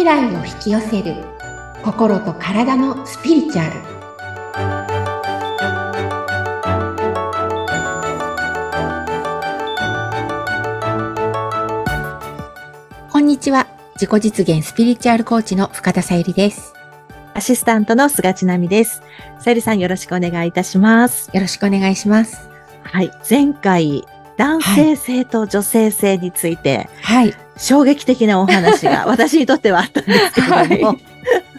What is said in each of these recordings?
未来を引き寄せる心と体のスピリチュアルこんにちは自己実現スピリチュアルコーチの深田さゆりですアシスタントの菅千奈美です。さゆりさんよろしくお願いいたします。よろしくお願いしますはい。前回、男性性と女性性について、はい。衝撃的なお話が 私にとってはあったんですけれども、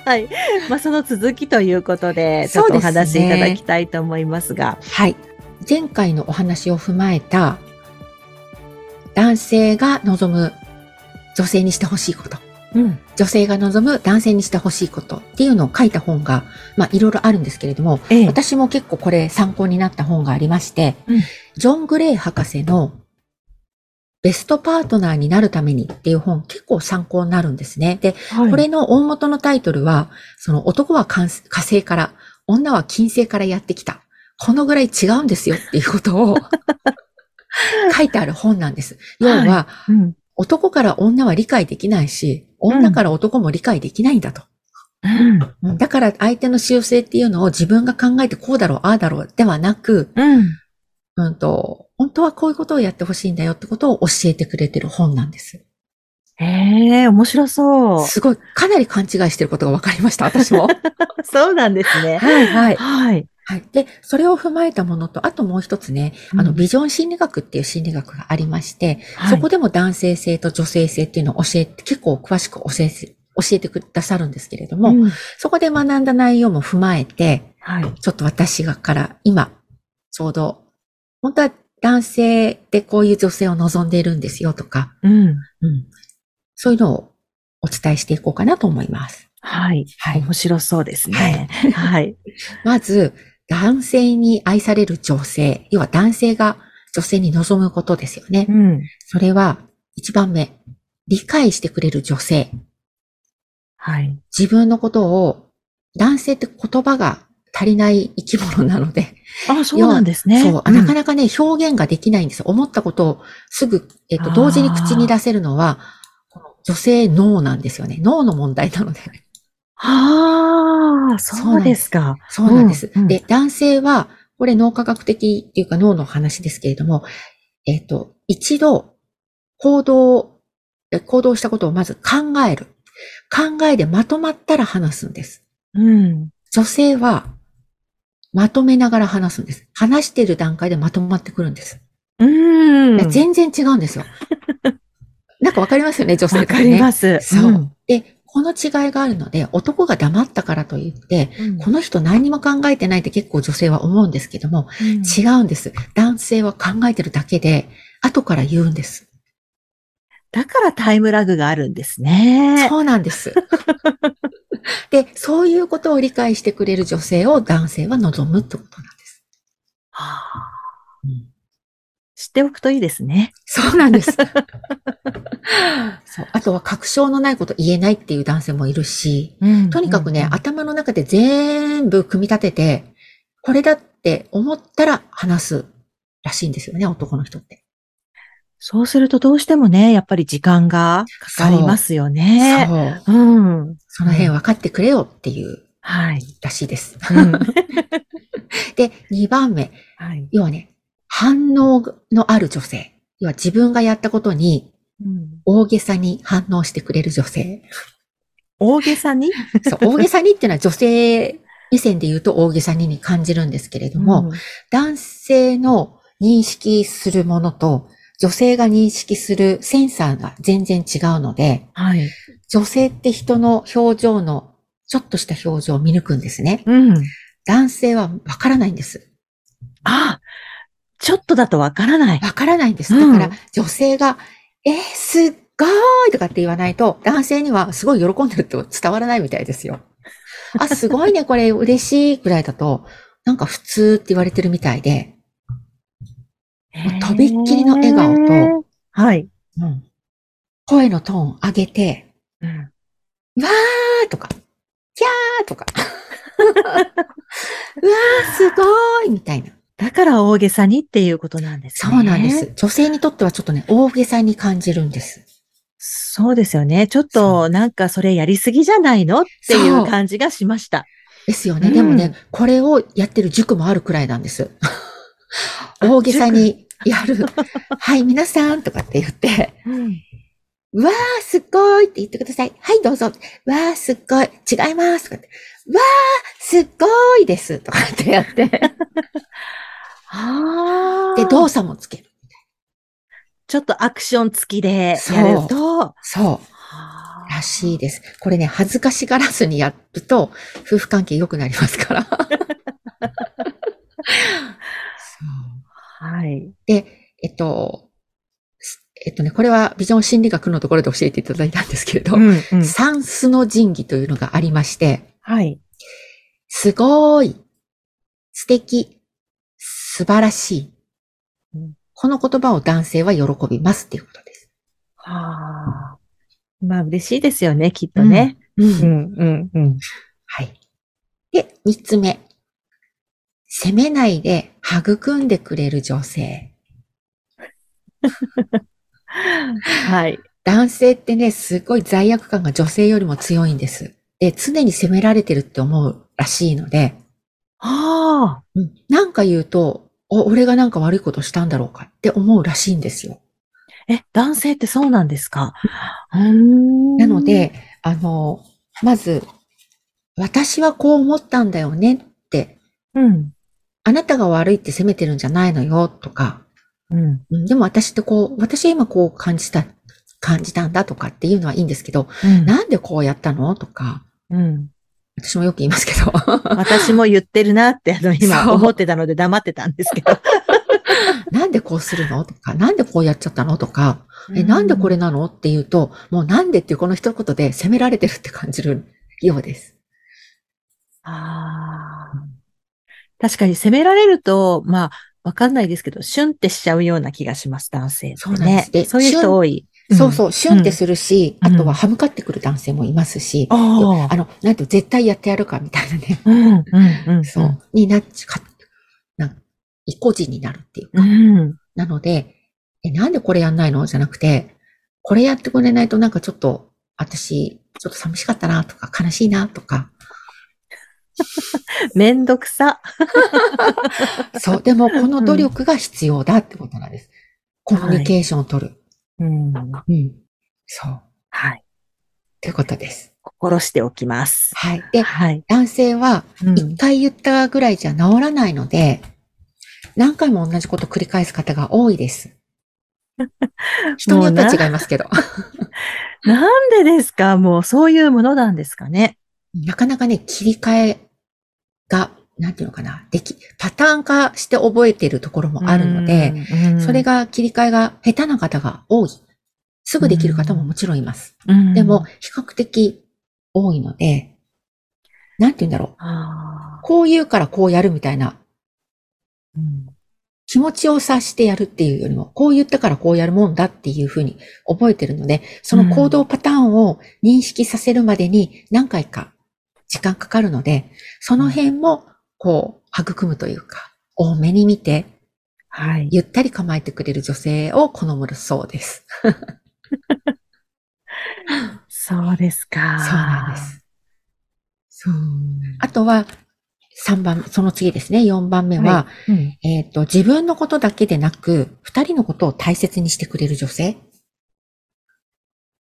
はい。まあ、その続きということで、ちょっとお話しいただきたいと思いますが、はい。前回のお話を踏まえた男性が望む女性にしてほしいことうん。女性が望む男性にしてほしいことっていうのを書いた本が、まあいろいろあるんですけれども、ええ。私も結構これ参考になった本がありまして、うんジョン・グレイ博士のベストパートナーになるためにっていう本結構参考になるんですね。で、はいこれの大元のタイトルは、その男は火火星から、女は金星からやってきた。このぐらい違うんですよっていうことを 書いてある本なんです。要は、うん。男から女は理解できないし、女から男も理解できないんだと。うん。うんだから相手の習性っていうのを自分が考えてこうだろう、ああだろうではなく、うん。うんと、本当はこういうことをやってほしいんだよってことを教えてくれてる本なんです。へえ、面白そう。すごい、かなり勘違いしてることが分かりました、私も。そうなんですね。はい、はい。はい。はい。で、それを踏まえたものと、あともう一つね、あの、うんビジョン心理学っていう心理学がありまして、はいそこでも男性性と女性性っていうのを教えて、結構詳しく教えて、教えてくださるんですけれども、うんそこで学んだ内容も踏まえて、はい。ちょっと私がから今、ちょうど、本当は男性でこういう女性を望んでいるんですよとか、うん。うん、そういうのをお伝えしていこうかなと思います。はい。はい。面白そうですね。はい。まず、男性に愛される女性、要は男性が女性に望むことですよね。うん。それは、一番目、理解してくれる女性。はい。自分のことを、男性って言葉が足りない生き物なので、あ、そうなんですね。そう、んなかなかね、表現ができないんですよ。思ったことをすぐ、えっ、と、同時に口に出せるのは、この女性脳なんですよね。脳の問題なので。ああ、そうですか。そうなんです。うんうんで、男性は、これ脳科学的っていうか脳の話ですけれども、えっ、と、一度、行動、え行動したことをまず考える。考えでまとまったら話すんです。うん。女性は、まとめながら話すんです。話している段階でまとまってくるんです。うん。で全然違うんですよ。なんかわかりますよね、女性わかとね。ります。そう。で、この違いがあるので、男が黙ったからといって、うん。この人何にも考えてないって結構女性は思うんですけども、うん違うんです。男性は考えてるだけで、後から言うんです。だからタイムラグがあるんですね。そうなんです。で、そういうことを理解してくれる女性を男性は望むってことなんです。はあうん知っておくといいですね。そうなんです。そう。あとは確証のないこと言えないっていう男性もいるし、とにかくね、うん頭の中で全部組み立てて、これだって思ったら話すらしいんですよね、男の人って。そうするとどうしてもね、やっぱり時間がかかりますよね。そう。うん。その辺分かってくれよっていうはい。らしいです。うん で、2番目。はい。要はね、反応のある女性。要は自分がやったことにうん大げさに反応してくれる女性。大げさに？そう、大げさにっていうのは女性目線で言うと大げさにに感じるんですけれども、うん男性の認識するものと女性が認識するセンサーが全然違うので、はい。女性って人の表情のちょっとした表情を見抜くんですね。うん。男性はわからないんです。あ、ちょっとだとわからない。わからないんです。うんだから女性が、えー、すっごいとかって言わないと、男性にはすごい喜んでるって伝わらないみたいですよ。あ、すごいね、これ嬉しいくらいだと、なんか普通って言われてるみたいで、とびっきりの笑顔とはい。うん声のトーン上げて、うんわーとか、キャーとか、うわーすごいみたいな。だから大げさにっていうことなんですね。そうなんです。。女性にとってはちょっとね、大げさに感じるんです。そうですよね。ちょっとなんかそれやりすぎじゃないのっていう感じがしました。ですよね。うんでもね、これをやってる塾もあるくらいなんです。大げさにやる。はい、皆さんとかって言って、うんわー、すっごいって言ってください。はい、どうぞ。わー、すっごい。違います。とかって。わー、すっごいです。とかってやって。あで、動作もつける。ちょっとアクション付きでそうやると、そう。らしいです。これね、恥ずかしがらずにやると、夫婦関係良くなりますから。はい。で、えっと、えっとね、これはビジョン心理学のところで教えていただいたんですけれど、うんうん算数の神器というのがありまして、はい。すごい、素敵、素晴らしいうん。この言葉を男性は喜びますっていうことです。はあ。まあ嬉しいですよね、きっとね。うんうん、うん、うん。はい。で、三つ目。責めないで育んでくれる女性。はい。男性ってね、すごい罪悪感が女性よりも強いんです。で、常に責められてるって思うらしいので、ああ。うん、なんか言うと、お、俺がなんか悪いことしたんだろうかって思うらしいんですよ。え、男性ってそうなんですか？うーんなの、で、あの、まず、私はこう思ったんだよねって、うん。あなたが悪いって責めてるんじゃないのよとか、うん。うんでも私ってこう、私は今こう感じた、感じたんだとかっていうのはいいんですけど、うん。なんでこうやったの？とか、うん。私もよく言いますけど、私も言ってるなって、あの、今思ってたので黙ってたんですけど。なんでこうするのとか、なんでこうやっちゃったのとか、え、なんでこれなのって言うと、もうなんでっていうこの一言で責められてるって感じるようです。ああ。確かに責められると、まあ、わかんないですけど、シュンってしちゃうような気がします、男性ね。そうなんですでそういう人多い。そうそう、シュンってするし、うんあとは歯向かってくる男性もいますし、ああの、なんて絶対やってやるかみたいなね、うん、うん、うん。そう、になっちゃ、な、意固地になるっていうか。うん。なので、え、なんでこれやんないの？じゃなくて、これやってくれないとなんかちょっと、私、ちょっと寂しかったなとか、悲しいなとか。めんどくさ。そう、でもこの努力が必要だってことなんです。コミュニケーションを取る。うん。うん。そう。はい。ということです。心しておきます。はい。で、はい。男性はうん一回言ったぐらいじゃ治らないので、何回も同じことを繰り返す方が多いです。人によっては違いますけど。なんでですか？もうそういうものなんですかね？なかなかね、切り替えが、なんていうのかな、でき、パターン化して覚えているところもあるので、うん、それが切り替えが下手な方が多い。すぐできる方ももちろんいます。うん、でも、比較的多いので、なんて言うんだろう。こう言うからこうやるみたいなうん気持ちを察してやるっていうよりも、こう言ったからこうやるもんだっていうふうに覚えてるので、その行動パターンを認識させるまでに何回か時間かかるので、その辺もこう育むというか、多めに見て、はい。ゆったり構えてくれる女性を好むそうです。そうですか。そうなんで。す。そう。あとは、3番、その次ですね、4番目は、い。うんえっ、と、自分のことだけでなく、二人のことを大切にしてくれる女性。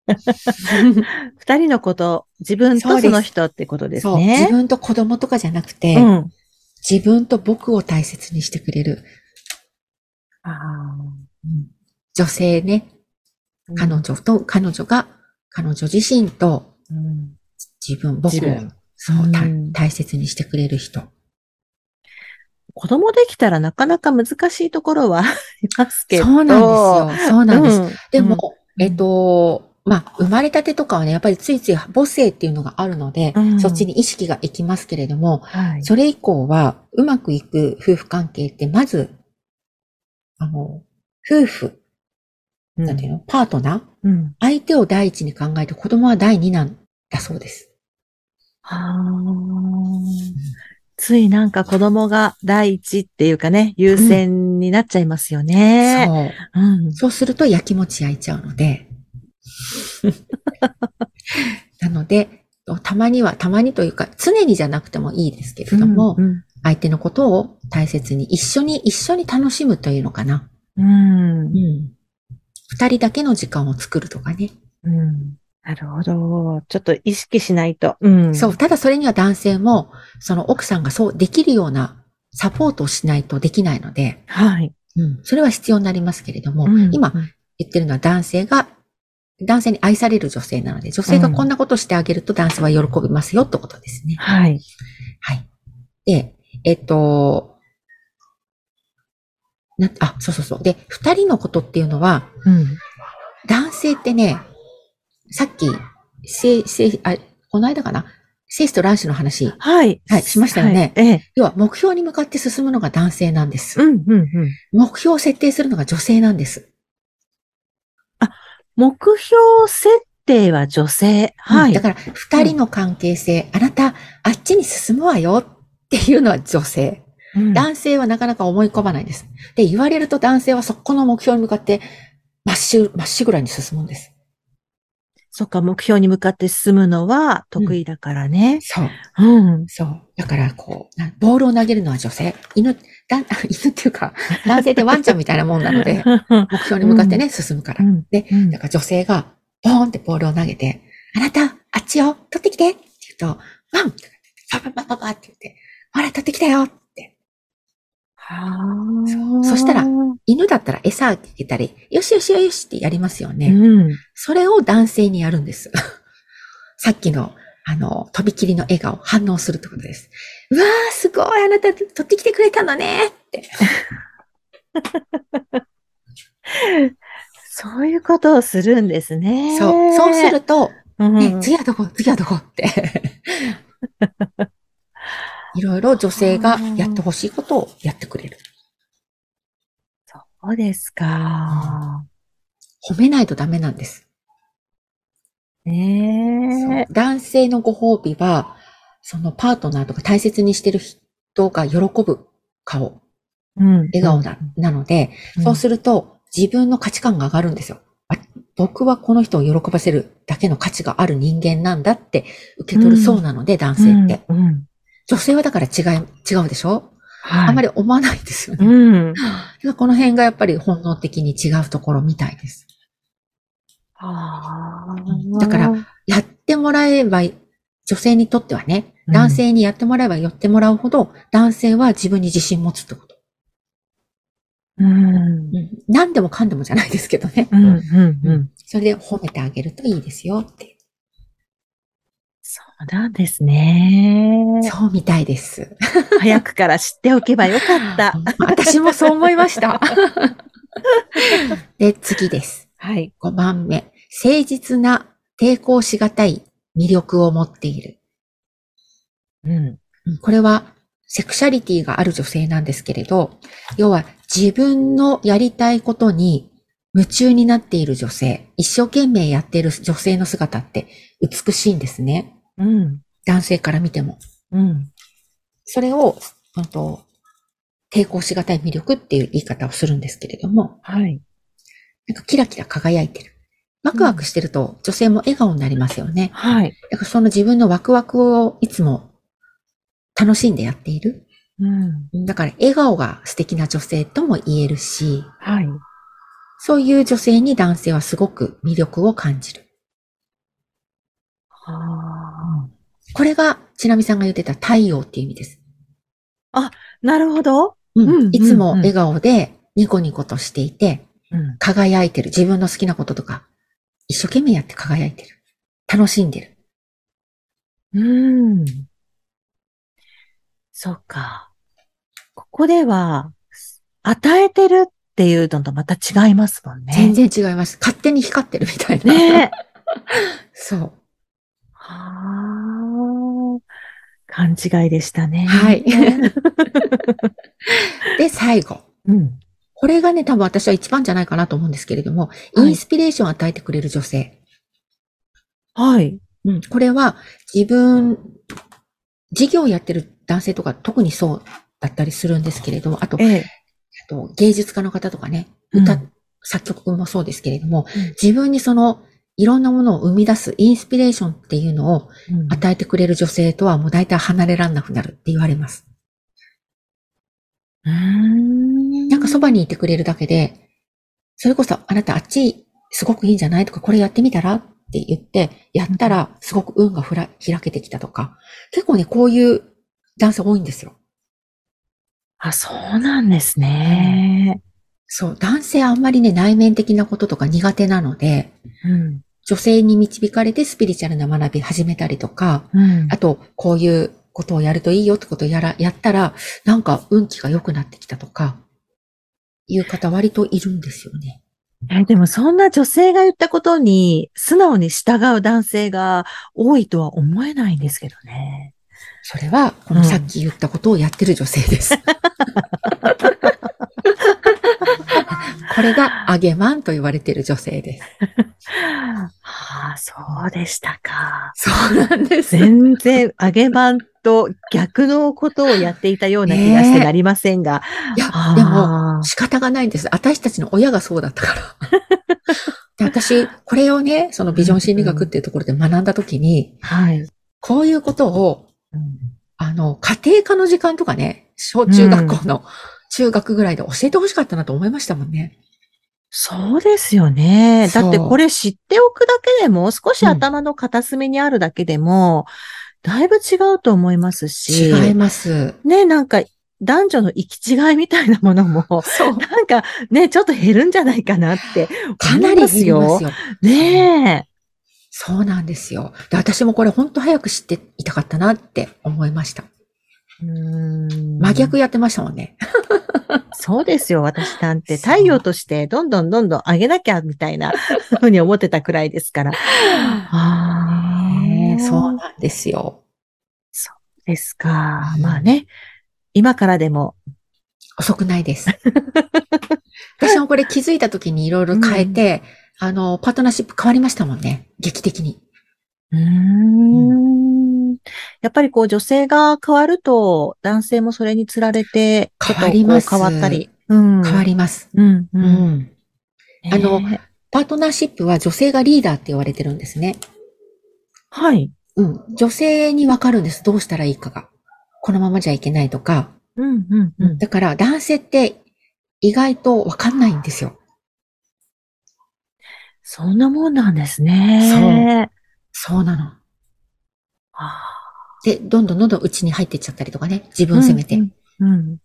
二人のこと、自分とその人ってことですそう。自ね。分と子供とかじゃなくて、うん。自分と僕を大切にしてくれる、あ女性ね、ー彼女と、彼女が、彼女自身とうん自分、僕をそう、大切にしてくれる人。子供できたらなかなか難しいところは ありますけど。そうなんですよ。そうなんです。うんでも、うんえっと、まあ、生まれたてとかはね、やっぱりついつい母性っていうのがあるので、うんそっちに意識がいきますけれども、はい。それ以降は、うまくいく夫婦関係って、まず、あの、夫婦、なんていうの、パートナーうん。相手を第一に考えて子供は第二なんだそうです。はーついなんか子供が第一っていうかね、優先になっちゃいますよね。そう。うん。そうすると焼きもち焼いちゃうので、なので、たまには、たまにというか、常にじゃなくてもいいですけれども、うん相手のことを大切に一緒に、一緒に楽しむというのかな。うん。うん。二人だけの時間を作るとかね。うん。なるほど。ちょっと意識しないと。うん。そう。ただそれには男性も、その奥さんがそうできるようなサポートをしないとできないので、はい。うん。それは必要になりますけれども、うん今言ってるのは男性が、男性に愛される女性なので、女性がこんなことをしてあげると男性は喜びますよってことですね。はい。はい。で、えっと、な、あ、そうそうそう。で、二人のことっていうのは、うん。男性ってね、さっき、せ、せ、あ、この間かな？精子と卵子の話、はい。はいしましたよねはいええ。要は目標に向かって進むのが男性なんです。うん、うん、うん。目標を設定するのが女性なんです。目標設定は女性。はい。だから、二人の関係性、あなた、あっちに進むわよっていうのは女性。うん男性はなかなか思い込まないんです。で、言われると男性はそこの目標に向かって、まっしぐ、まっしぐらに進むんです。そっか、目標に向かって進むのは得意だからね。そう。うん。そう。だから、こう、なボールを投げるのは女性。犬、だ 犬っていうか、男性ってワンちゃんみたいなもんなので、目標に向かってね、進むから。うんで、うんだから女性が、ボーンってボールを投げて、あなた、あっちよ、取ってきてって言うと、ワンパパパパパって言って、ほら、取ってきたよって。はそあ。そしたら犬だったら餌あげたり、よしよしよしってやりますよね。うん。それを男性にやるんです。さっきの、あの、とびきりの笑顔、反応するってことです。うわー、すごい、あなた取ってきてくれたのねって。そういうことをするんですね。そう。そうすると、うん、ね、次はどこ？次はどこ？って。いろいろ女性がやってほしいことをやってくれる。そうですか。褒めないとダメなんです。ねえ。男性のご褒美は、そのパートナーとか大切にしてる人が喜ぶ顔、うん。笑顔ななので、そうすると自分の価値観が上がるんですよ。あ僕はこの人を喜ばせるだけの価値がある人間なんだって受け取るそうなので、男性って。うん。うん。女性はだから違い、違うでしょ、はい。あんまり思わないんですよね。この辺がやっぱり本能的に違うところみたいです。あだから、やってもらえば、女性にとってはね、うん男性にやってもらえば寄ってもらうほど、男性は自分に自信持つってこと。うん。うん何でもかんでもじゃないですけどね。うん。うん。うん。それで褒めてあげるといいですよって。そうなんですね。そうみたいです。早くから知っておけばよかった。私もそう思いました。で、次です。はい。5番目。誠実な抵抗しがたい魅力を持っている。うん。うんこれはセクシャリティがある女性なんですけれど、要は自分のやりたいことに夢中になっている女性、一生懸命やっている女性の姿って美しいんですね。うん。男性から見ても。うん。それを、うんと、抵抗しがたい魅力っていう言い方をするんですけれども、はい。なんかキラキラ輝いてる。ワクワクしてると女性も笑顔になりますよね。はい。だからその自分のワクワクをいつも楽しんでやっている。うん。だから笑顔が素敵な女性とも言えるし、はい。そういう女性に男性はすごく魅力を感じる。あこれが、ちなみさんが言ってた太陽っていう意味です。あ。なるほど。うんうんいつも笑顔でニコニコとしていて、うん。輝いてる。自分の好きなこととか、一生懸命やって輝いてる。楽しんでる。うん。そっか。ここでは、与えてるっていうのとまた違いますもんね。全然違います。勝手に光ってるみたいな。ね。そう。はあ。勘違いでしたね。はい。で、最後。うん。これがね、多分私は一番じゃないかなと思うんですけれども、はいインスピレーションを与えてくれる女性。はい。うん、これは自分、事業をやってる男性とか特にそうだったりするんですけれども、あと、ええ。あと芸術家の方とかね、うん歌、作曲もそうですけれども、うん自分にそのいろんなものを生み出すインスピレーションっていうのをうん与えてくれる女性とはもう大体離れらんなくなるって言われます。うーん。なんかそばにいてくれるだけで、それこそあなたあっちすごくいいんじゃない？とか、これやってみたら？って言って、やったらすごく運がふら開けてきたとか、結構ね、こういう男性多いんですよ。あ、そうなんですね。そう、男性あんまりね、内面的なこととか苦手なので、うん。女性に導かれてスピリチュアルな学び始めたりとか、うん。あと、こういうことをやるといいよってことをやら、やったら、なんか運気が良くなってきたとか、いう方割といるんですよね。えでもそんな女性が言ったことに素直に従う男性が多いとは思えないんですけどね。それは、このさっき言ったことをやってる女性です。これがアゲマンと言われている女性です。は あ、そうでしたか。そうなんです。全然、揚げ版と逆のことをやっていたような気がしてなりませんが。いやでも、仕方がないんです。私たちの親がそうだったから。で私、これをね、そのビジョン心理学っていうところで学んだときに、はい。こういうことを、うんあの、家庭科の時間とかね、小中学校の中学ぐらいで教えてほしかったなと思いましたもんね。そうですよね。だってこれ知っておくだけでも、少し頭の片隅にあるだけでも、だいぶ違うと思いますし。違います。ね、なんか、男女の行き違いみたいなものも、そう。なんかね、ちょっと減るんじゃないかなってかなり減りますよ。ねそうなんですよ。で私もこれ本当早く知っていたかったなって思いました。え。うーん真逆やってましたもんね。そうですよ、私なんて。太陽としてどんどんどんどん上げなきゃみたいな ふうに思ってたくらいですから。あ、そうなんですよ。ですか。うんまあね、今からでも、遅くないです。私もこれ気づいた時にいろいろ変えて、あの、パートナーシップ変わりましたもんね。劇的に。うーんやっぱりこう女性が変わると男性もそれにつられて、変わります変わったり。うん変わります。うん、う。うんん。あのねパートナーシップは女性がリーダーって言われてるんですね。はい。うん。女性にわかるんです。どうしたらいいかが。このままじゃいけないとか。うん、うん、うん。だから男性って意外とわかんないんですよ。そんなもんなんですね。そうなの。あで、どんどんどんどん内に入ってっちゃったりとかね。自ー分を責めて。うん、うん、うん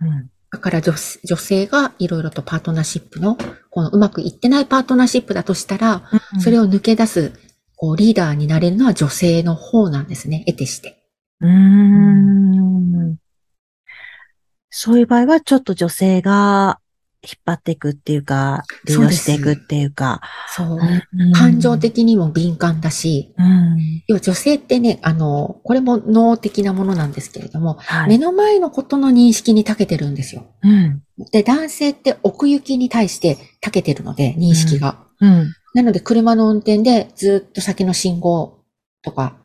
うん。だから女女性がいろいろとパートナーシップの、このうまくいってないパートナーシップだとしたら、うんそれを抜け出す、こう、リーダーになれるのは女性の方なんですね。得てして。うーん。そういう場合は、ちょっと女性が引っ張っていくっていうか、リードしていくっていうか。そう。うん感情。的にも敏感だし、うん。要は女性ってね、あの、これも脳的なものなんですけれども、はい。目の前のことの認識に長けてるんですよ。うん。で、男性って奥行きに対して長けてるので、認識が。うん。なので、車の運転でずっと先の信号とか、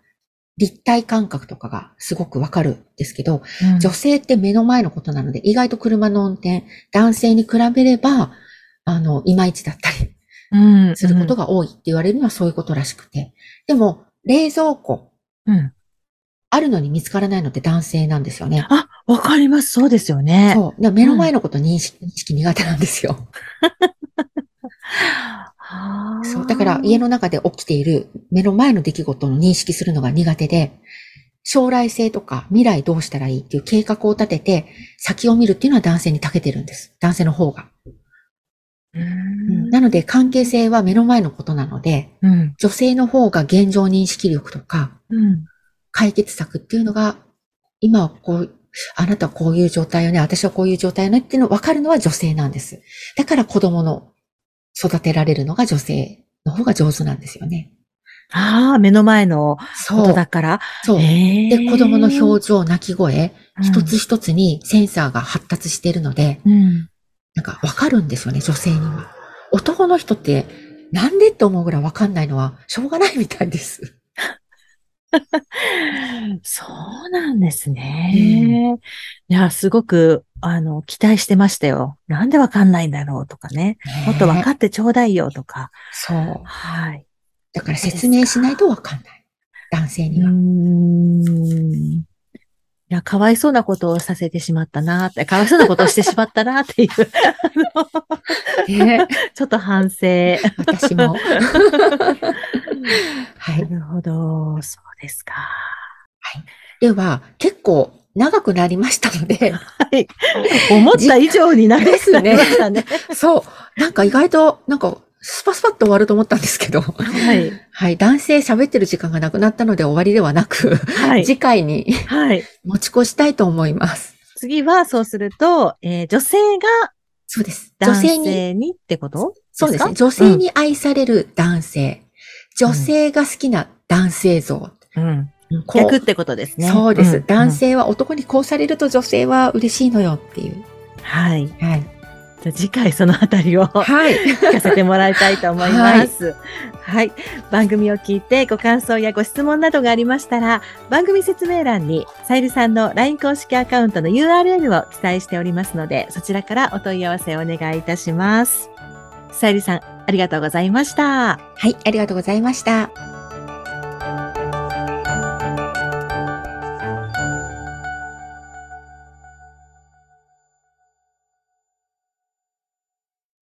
立体感覚とかがすごくわかるんですけど、うん女性って目の前のことなので、意外と車の運転、男性に比べれば、あの、いまいちだったりうん。することが多いって言われるのはそういうことらしくて。でも、冷蔵庫、うん。あるのに見つからないのって男性なんですよね。あ、わかります。そうですよね。そう。で目の前のこと認識,、認識苦手なんですよ。はあそう。だから家の中で起きている目の前の出来事の認識するのが苦手で、将来性とか未来どうしたらいいっていう計画を立てて先を見るっていうのは男性に長けてるんです。男性の方が。うーんなので関係性は目の前のことなので、うん。女性の方が現状認識力とかうん。解決策っていうのが、今はこう、あなたはこういう状態よね、私はこういう状態よねっていうの分かるのは女性なんです。だから子供の育てられるのが女性の方が上手なんですよね。ああ、目の前のこそうとだ。から。そう。へえで、子供の表情、泣き声、うん一つ一つにセンサーが発達しているので、うん。なんかわかるんですよね、女性には。男の人って、なんでって思うぐらいわかんないのは、しょうがないみたいです。そうなんですね。いや、すごく、あの、期待してましたよ。なんでわかんないんだろうとかね。もっと分かってちょうだいよとか。そう。はい。だから説明しないとわかんない。男性うには。ーん。いや、かわいそうなことをさせてしまったなって、かわいそうなことをしてしまったなっていう、ちょっと反省。私も。はいな。るほど、そうですか。では、結構長くなりましたので、はい。思った以上になりましたね。そう。なんか意外と、なんか、スパスパッと終わると思ったんですけど、はい。はい。男性喋ってる時間がなくなったので終わりではなく、はい。次回にはい。持ち越したいと思います。次は、そうすると、えー女性がそうです。女男性に、性にってこと？そうですね。か女性に愛される男性。女性が好きな男性像。うん。こう逆ってことですね。そうです、ん男。性は男にこうされると女性は嬉しいのよっていう。はい。はい。じゃあ次回そのあたりをはい。聞かせてもらいたいと思います。はい、番組を聞いてご感想やご質問などがありましたら、番組説明欄にさゆりさんの LINE 公式アカウントの URL を記載しておりますので、そちらからお問い合わせをお願いいたします。さゆりさん、ありがとうございました。はい。ありがとうございました。